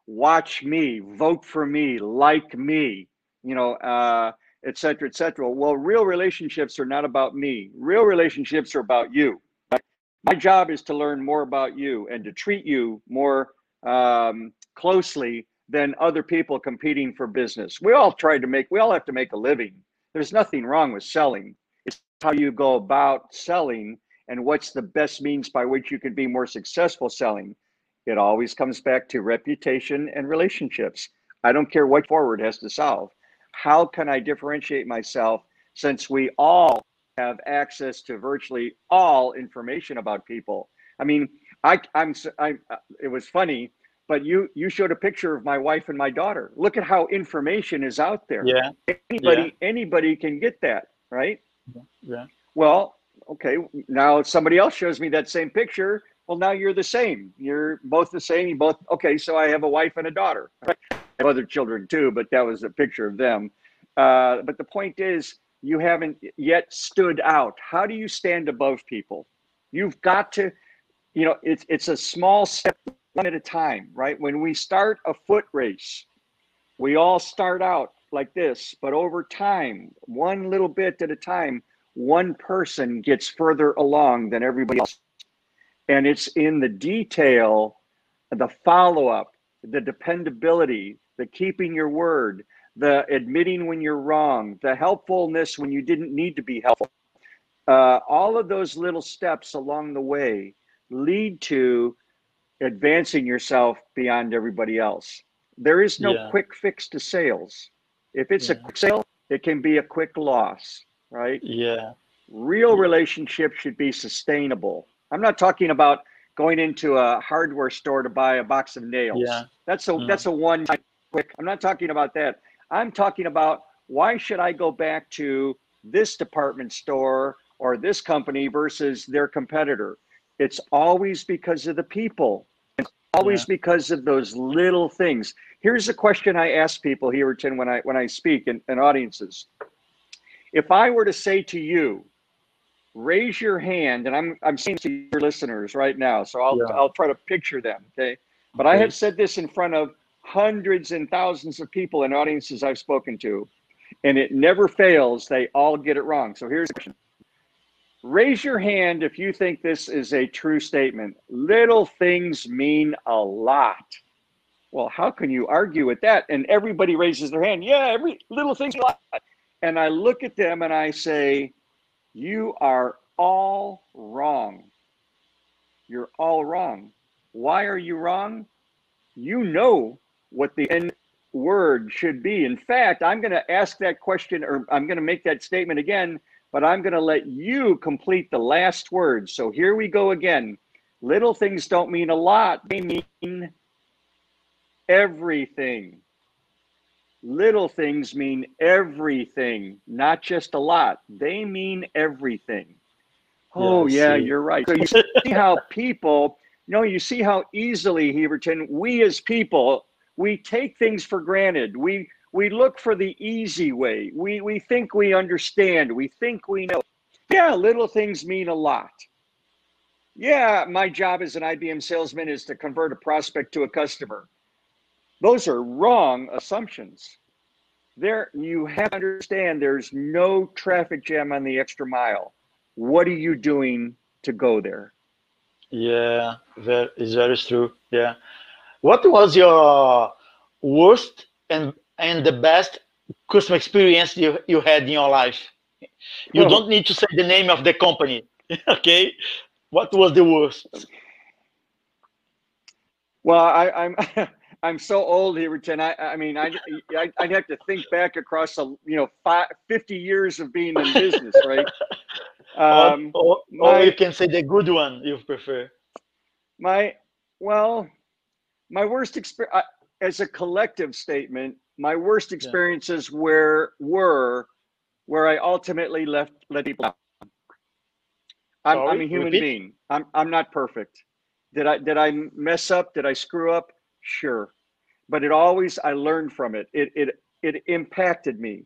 Watch me, vote for me, like me, you know, uh, et cetera, et cetera. Well, real relationships are not about me. Real relationships are about you. My job is to learn more about you and to treat you more um, closely than other people competing for business. We all try to make, we all have to make a living. There's nothing wrong with selling. It's how you go about selling and what's the best means by which you can be more successful selling. It always comes back to reputation and relationships. I don't care what forward has to solve how can I differentiate myself since we all have access to virtually all information about people? I mean, I, I'm, I, it was funny, but you, you showed a picture of my wife and my daughter. Look at how information is out there. Yeah. Anybody, yeah. anybody can get that, right? Yeah. Well, okay. Now somebody else shows me that same picture. Well, now you're the same. You're both the same. You both okay. So I have a wife and a daughter. Right? have other children too, but that was a picture of them. Uh, but the point is, you haven't yet stood out. How do you stand above people? You've got to, you know, it's it's a small step one at a time, right? When we start a foot race, we all start out like this, but over time, one little bit at a time, one person gets further along than everybody else. And it's in the detail, the follow up, the dependability, the keeping your word, the admitting when you're wrong, the helpfulness when you didn't need to be helpful. Uh, all of those little steps along the way lead to advancing yourself beyond everybody else. There is no yeah. quick fix to sales. If it's yeah. a quick sale, it can be a quick loss, right? Yeah. Real relationships should be sustainable. I'm not talking about going into a hardware store to buy a box of nails. Yeah. That's a mm. that's a one quick. I'm not talking about that. I'm talking about why should I go back to this department store or this company versus their competitor? It's always because of the people. It's always yeah. because of those little things. Here's a question I ask people here, Tim, when I when I speak in, in audiences. If I were to say to you, raise your hand, and I'm I'm saying to your listeners right now, so I'll yeah. I'll try to picture them. Okay. But okay. I have said this in front of hundreds and thousands of people in audiences I've spoken to, and it never fails. They all get it wrong. So here's the question. Raise your hand if you think this is a true statement. Little things mean a lot. Well, how can you argue with that? And everybody raises their hand. Yeah, every little thing's a lot. And I look at them and I say, You are all wrong. You're all wrong. Why are you wrong? You know what the end word should be. In fact, I'm going to ask that question or I'm going to make that statement again, but I'm going to let you complete the last word. So here we go again. Little things don't mean a lot, they mean everything. Little things mean everything, not just a lot. They mean everything. Oh, yeah, yeah you're right. So you see how people, you know, you see how easily, Heverton, we as people, we take things for granted. We we look for the easy way. We we think we understand. We think we know. Yeah, little things mean a lot. Yeah, my job as an IBM salesman is to convert a prospect to a customer. Those are wrong assumptions. There you have to understand there's no traffic jam on the extra mile. What are you doing to go there? Yeah, that is very true. Yeah. What was your worst and and the best customer experience you, you had in your life? You oh. don't need to say the name of the company. okay. What was the worst? Well, I, I'm I'm so old, Heverton. I I mean, I, I would have to think back across a you know five, 50 years of being in business, right? Um, or, or, my, or you can say the good one you prefer. My well, my worst experience as a collective statement my worst experiences yeah. were were where i ultimately left let people down I'm, I'm a human repeat. being. I'm I'm not perfect. Did I did I mess up? Did I screw up? Sure, but it always I learned from it. It it it impacted me,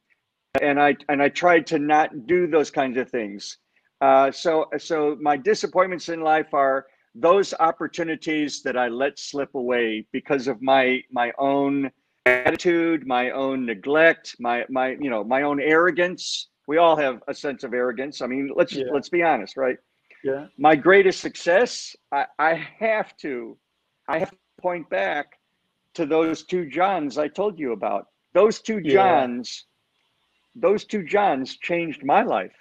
and I and I tried to not do those kinds of things. Uh, so so my disappointments in life are those opportunities that I let slip away because of my my own attitude, my own neglect, my my you know my own arrogance. We all have a sense of arrogance. I mean, let's yeah. let's be honest, right? Yeah. My greatest success, I, I have to, I have to point back to those two Johns I told you about. Those two Johns, yeah. those two Johns changed my life.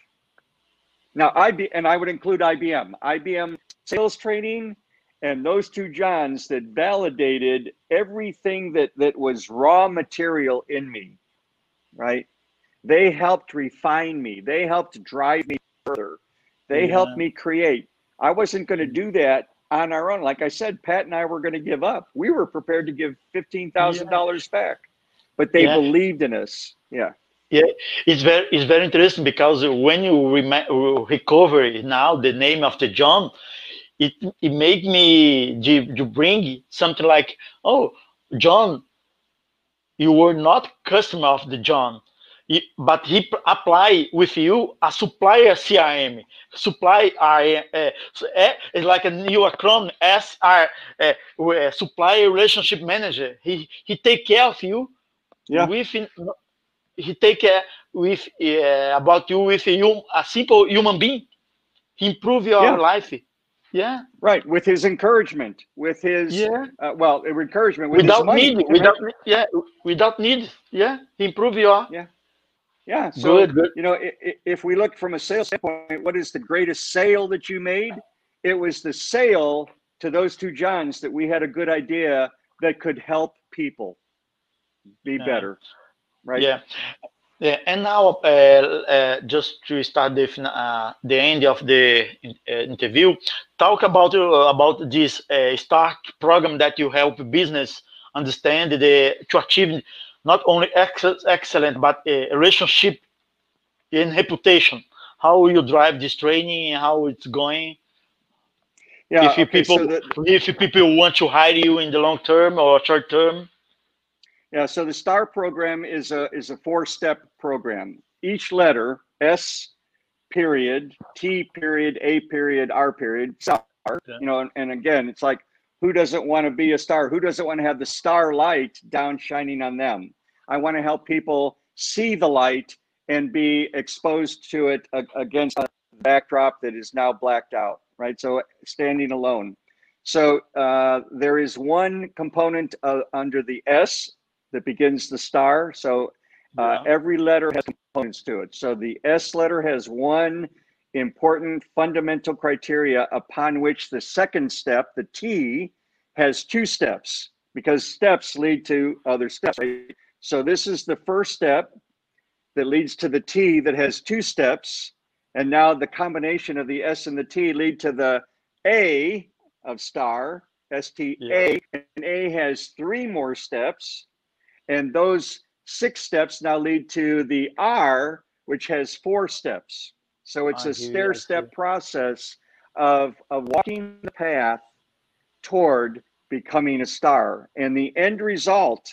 Now, IB, and I would include IBM. IBM sales training and those two Johns that validated everything that, that was raw material in me, right? They helped refine me. They helped drive me further. They yeah. helped me create. I wasn't going to do that on our own. Like I said, Pat and I were going to give up. We were prepared to give fifteen thousand yeah. dollars back, but they yeah. believed in us. Yeah. Yeah, it's very it's very interesting because when you recover now the name of the John, it it made me you bring something like, oh, John, you were not customer of the John, but he apply with you a supplier CRM. Supply uh, is like a new acronym SR, uh, supplier relationship manager. He he take care of you. Yeah. With he take care with uh, about you with you a simple human being. He improve your yeah. life. Yeah. Right. With his encouragement, with his yeah. Uh, well, encouragement with without need, without yeah, without need. Yeah. Improve your yeah yeah. So, good, good. you know, if we look from a sales standpoint, what is the greatest sale that you made? It was the sale to those two Johns that we had a good idea that could help people be better. Right. Yeah. Yeah, and now uh, uh, just to start the uh, the end of the uh, interview, talk about uh, about this uh, start program that you help business understand the to achieve not only ex excellent, but a relationship and reputation. How you drive this training, how it's going. Yeah, if okay, people so that, if people want to hire you in the long term or short term. Yeah, so the STAR program is a is a four step program. Each letter S period, T period, A period, R period, star. You know, and, and again, it's like who doesn't want to be a star? Who doesn't want to have the star light down shining on them? I want to help people see the light and be exposed to it against a backdrop that is now blacked out, right? So standing alone. So uh, there is one component uh, under the S that begins the star. So uh, yeah. every letter has components to it. So the S letter has one important fundamental criteria upon which the second step, the T, has two steps because steps lead to other steps. Right? So this is the first step that leads to the T that has two steps. And now the combination of the S and the T lead to the A of star, S-T-A. Yeah. And A has three more steps. And those six steps now lead to the R, which has four steps. So it's a stair step process of, of walking the path toward becoming a star. And the end result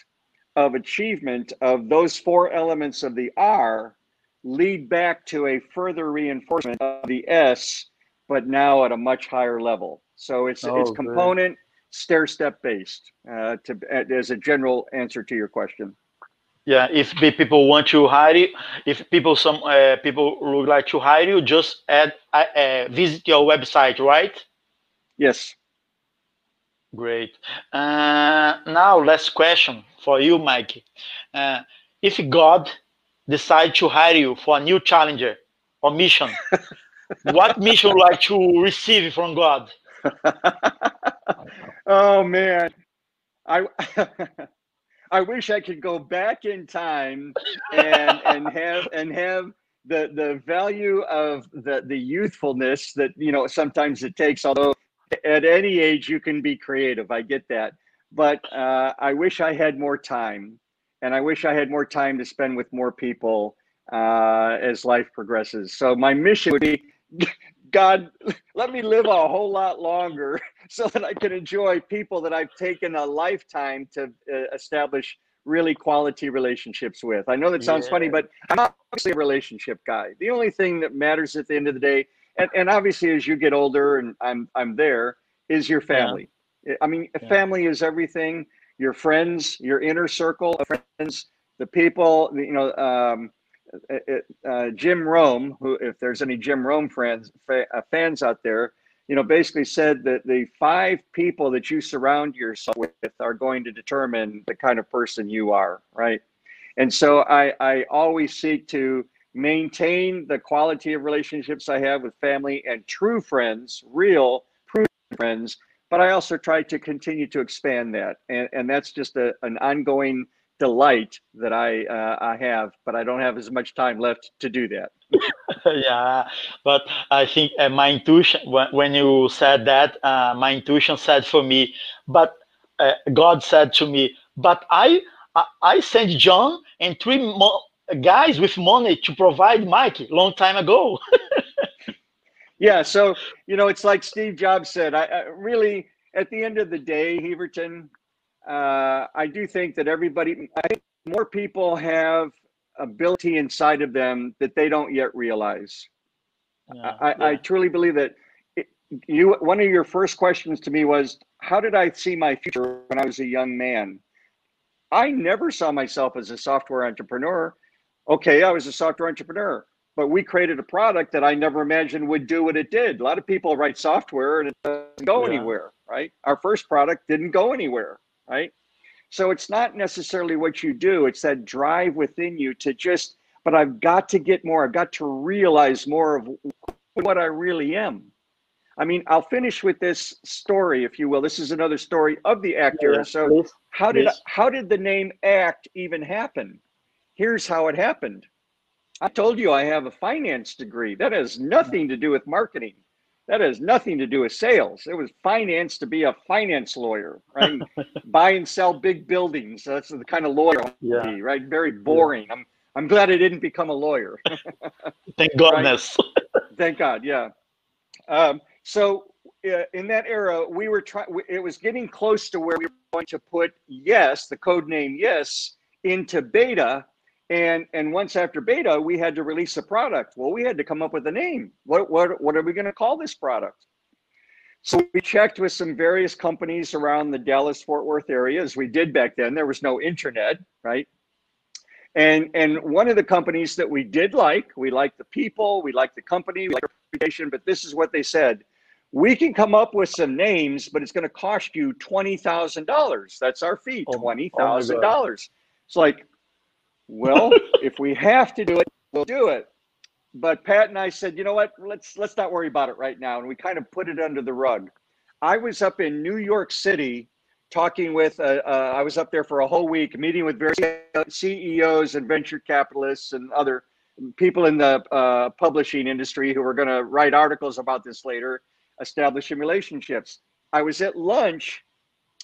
of achievement of those four elements of the R lead back to a further reinforcement of the S, but now at a much higher level. So it's oh, it's component stair step based uh, to as a general answer to your question. Yeah, if people want to hire you, if people some uh, people would like to hire you, just add uh, uh visit your website, right? Yes. Great. Uh, now, last question for you, Mike. Uh, if God decide to hire you for a new challenger or mission, what mission would like to receive from God? oh man, I I wish I could go back in time and and have and have the the value of the the youthfulness that you know sometimes it takes. Although at any age you can be creative. I get that, but uh, I wish I had more time, and I wish I had more time to spend with more people uh, as life progresses. So my mission would be God, let me live a whole lot longer so that I can enjoy people that I've taken a lifetime to uh, establish really quality relationships with. I know that sounds yeah. funny, but I'm obviously a relationship guy. The only thing that matters at the end of the day, and, and obviously as you get older and I'm I'm there, is your family. Yeah. I mean, yeah. family is everything. Your friends, your inner circle of friends, the people, you know, um, uh, Jim Rohn, who, if there's any Jim Rohn friends, fa- uh, fans out there, you know, basically said that the five people that you surround yourself with are going to determine the kind of person you are, right? And so I, I always seek to maintain the quality of relationships I have with family and true friends, real, proven friends, but I also try to continue to expand that. And, and that's just a, an ongoing delight that I uh, I have, but I don't have as much time left to do that. yeah, but I think uh, my intuition when, when you said that, uh, my intuition said for me, but uh, God said to me, but I I sent John and three more guys with money to provide Mike long time ago. yeah, so you know, it's like Steve Jobs said. I, I really, at the end of the day, Heverton, uh, I do think that everybody, I think more people have ability inside of them that they don't yet realize. Yeah, I, yeah. I, truly believe that it, you. One of your first questions to me was, "How did I see my future when I was a young man?" I never saw myself as a software entrepreneur. Okay, I was a software entrepreneur, but we created a product that I never imagined would do what it did. A lot of people write software and it doesn't go yeah. anywhere, right? Our first product didn't go anywhere right? So it's not necessarily what you do, it's that drive within you to just, but I've got to get more, I've got to realize more of what I really am. I mean, I'll finish with this story, if you will. This is another story of the actor. Yeah, so, please, how did please. how did the name ACT even happen? Here's how it happened. I told you I have a finance degree. That has nothing to do with marketing. That has nothing to do with sales. It was finance to be a finance lawyer, right? Buy and sell big buildings. That's the kind of lawyer, yeah. Be, right? Very boring. I'm I'm glad I didn't become a lawyer. Thank goodness. Thank God. Yeah. Um, so uh, in that era, we were trying. It was getting close to where we were going to put yes, the code name yes, into beta and and once after beta, we had to release a product. Well, we had to come up with a name. What what what are we going to call this product? So we checked with some various companies around the Dallas Fort Worth area, as we did back then. There was no internet, right? And and one of the companies that we did like, we liked the people, we liked the company, we liked the reputation, but this is what they said. We can come up with some names, but it's going to cost you twenty thousand dollars. That's our fee, $20,000. It's like, well, if we have to do it, we'll do it. But Pat and I said, you know what? Let's let's not worry about it right now, and we kind of put it under the rug. I was up in New York City talking with. Uh, uh, I was up there for a whole week, meeting with various CEOs and venture capitalists and other people in the uh, publishing industry who were going to write articles about this later, establishing relationships. I was at lunch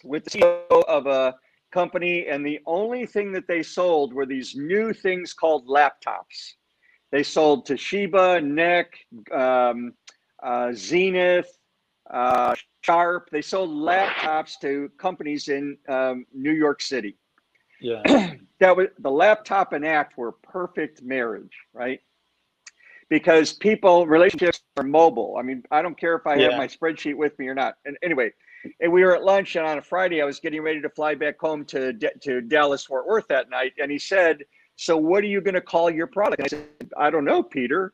with the CEO of a company, and the only thing that they sold were these new things called laptops. They sold Toshiba, NEC, um, uh, Zenith, uh, Sharp. They sold laptops to companies in um, New York City. Yeah, that was the laptop and act were perfect marriage, right? Because people relationships are mobile. I mean, I don't care if I yeah. have my spreadsheet with me or not. And anyway, and we were at lunch and on a friday i was getting ready to fly back home to to dallas fort worth that night and he said so what are you going to call your product? And i said i don't know peter.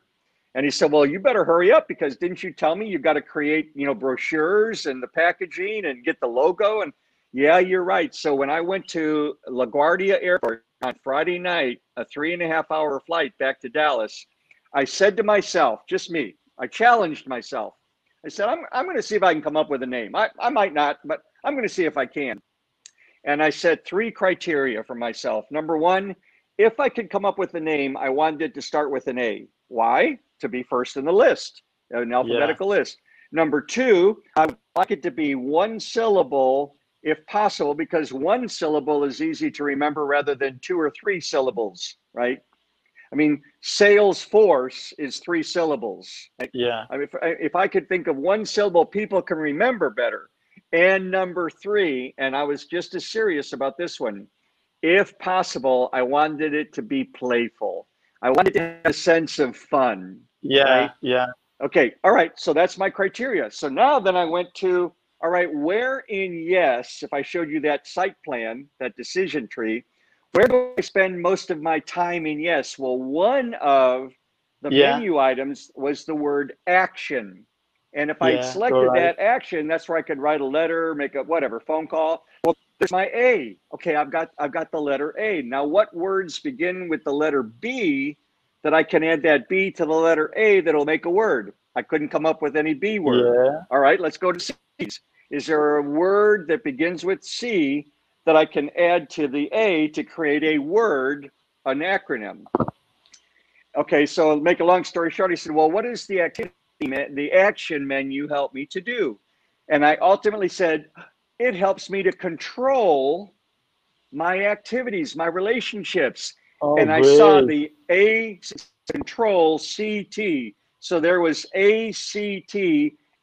And he said well you better hurry up because didn't you tell me you've got to create you know brochures and the packaging and get the logo? And yeah you're right. So when i went to laguardia airport on friday night a three and a half hour flight back to dallas i said to myself just me i challenged myself I said, I'm, I'm going to see if I can come up with a name. I, I might not, but I'm going to see if I can. And I set three criteria for myself. Number one, if I could come up with a name, I wanted it to start with an A. Why? To be first in the list, an alphabetical yeah. list. Number two, I would like it to be one syllable if possible, because one syllable is easy to remember rather than two or three syllables, right? I mean, Salesforce is three syllables. Yeah. I mean, if, if I could think of one syllable people can remember better. And number three, and I was just as serious about this one. If possible, I wanted it to be playful. I wanted to have a sense of fun. Yeah. Right? Yeah. Okay. All right. So that's my criteria. So now then I went to, all right, where in yes, if I showed you that site plan, that decision tree, where do I spend most of my time in yes? Well, one of the Yeah. menu items was the word action. And if I selected alright. that action, that's where I could write a letter, make a whatever phone call. Well, there's my A. Okay, I've got I've got the letter A. Now, what words begin with the letter B that I can add that B to the letter A that'll make a word? I couldn't come up with any B word. Yeah. All right, let's go to C's. Is there a word that begins with C that I can add to the A to create a word, an acronym? Okay, so make a long story short, he said, "Well, what is the activity, the action menu help me to do?" And I ultimately said, "It helps me to control my activities, my relationships." Oh, and I saw the A control CT. So there was ACT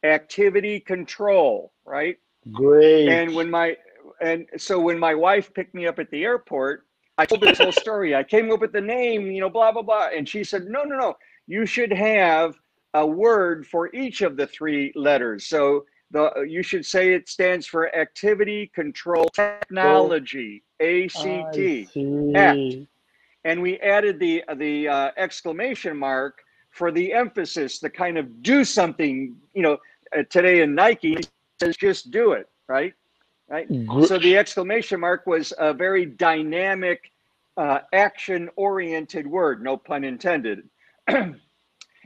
activity control, right? Great. And when my and so when my wife picked me up at the airport, I told this whole story. I came up with the name, you know, blah blah blah, and she said, "No, no, no. You should have a word for each of the three letters. So the you should say it stands for Activity Control Technology, ACT." Act. and we added the the uh, exclamation mark for the emphasis, the kind of do something. You know, uh, today in Nike says just do it, right? Right. Gr- So the exclamation mark was a very dynamic, uh, action-oriented word, no pun intended.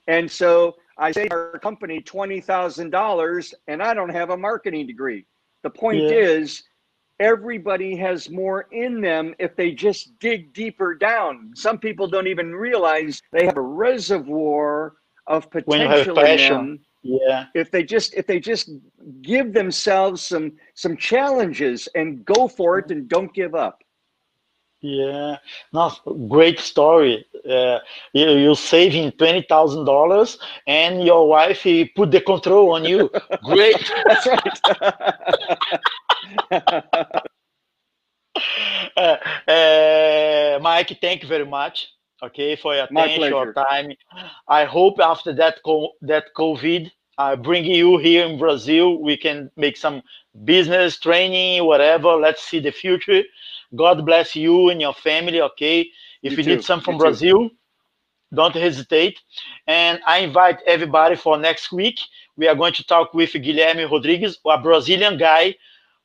and so I say our company twenty thousand dollars, and I don't have a marketing degree. The point Yeah. is, everybody has more in them if they just dig deeper down. Some people don't even realize they have a reservoir of When you have potential in them yeah. if they just if they just give themselves some some challenges and go for it and don't give up Yeah, no, great story. Uh, you, you're saving twenty thousand dollars, and your wife he put the control on you. Great. that's right uh, uh, Mike, thank you very much. Okay, for your My attention, your pleasure. time. I hope after that co- that COVID, I bring you here in Brazil. We can make some business training, whatever. Let's see the future. God bless you and your family. Okay, if You need some from You too. Brazil, don't hesitate. And I invite everybody for next week. We are going to talk with Guilherme Rodrigues, a Brazilian guy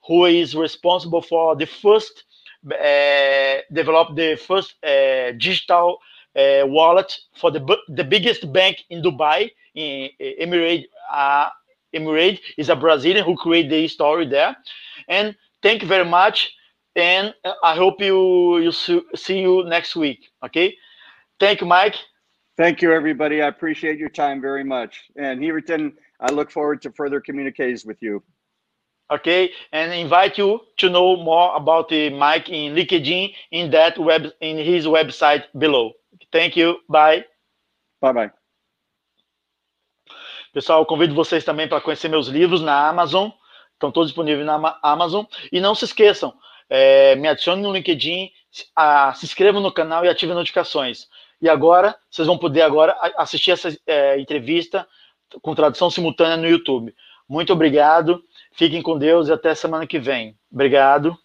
who is responsible for the first uh, develop the first uh, digital uh, wallet for the the biggest bank in Dubai, in Emirate. Uh, Emirate is a Brazilian who created the story there. And thank you very much. And I hope you you see you next week. Okay. Thank you, Mike. thank you everybody i appreciate your time very much and Heverton, i look forward to further communiques with you okay and invite you to know more about mike in linkedin in that web in his website below. Thank you. Bye. Bye bye pessoal convido vocês também para conhecer meus livros na amazon. Estão todos disponíveis na Ama- amazon. E não se esqueçam é, me adicione no linkedin se- ah, se inscrevam no canal e ativem notificações. E agora vocês vão poder agora a- assistir essa é, entrevista com tradução simultânea no youtube. Muito obrigado fiquem com deus e até semana que vem. Obrigado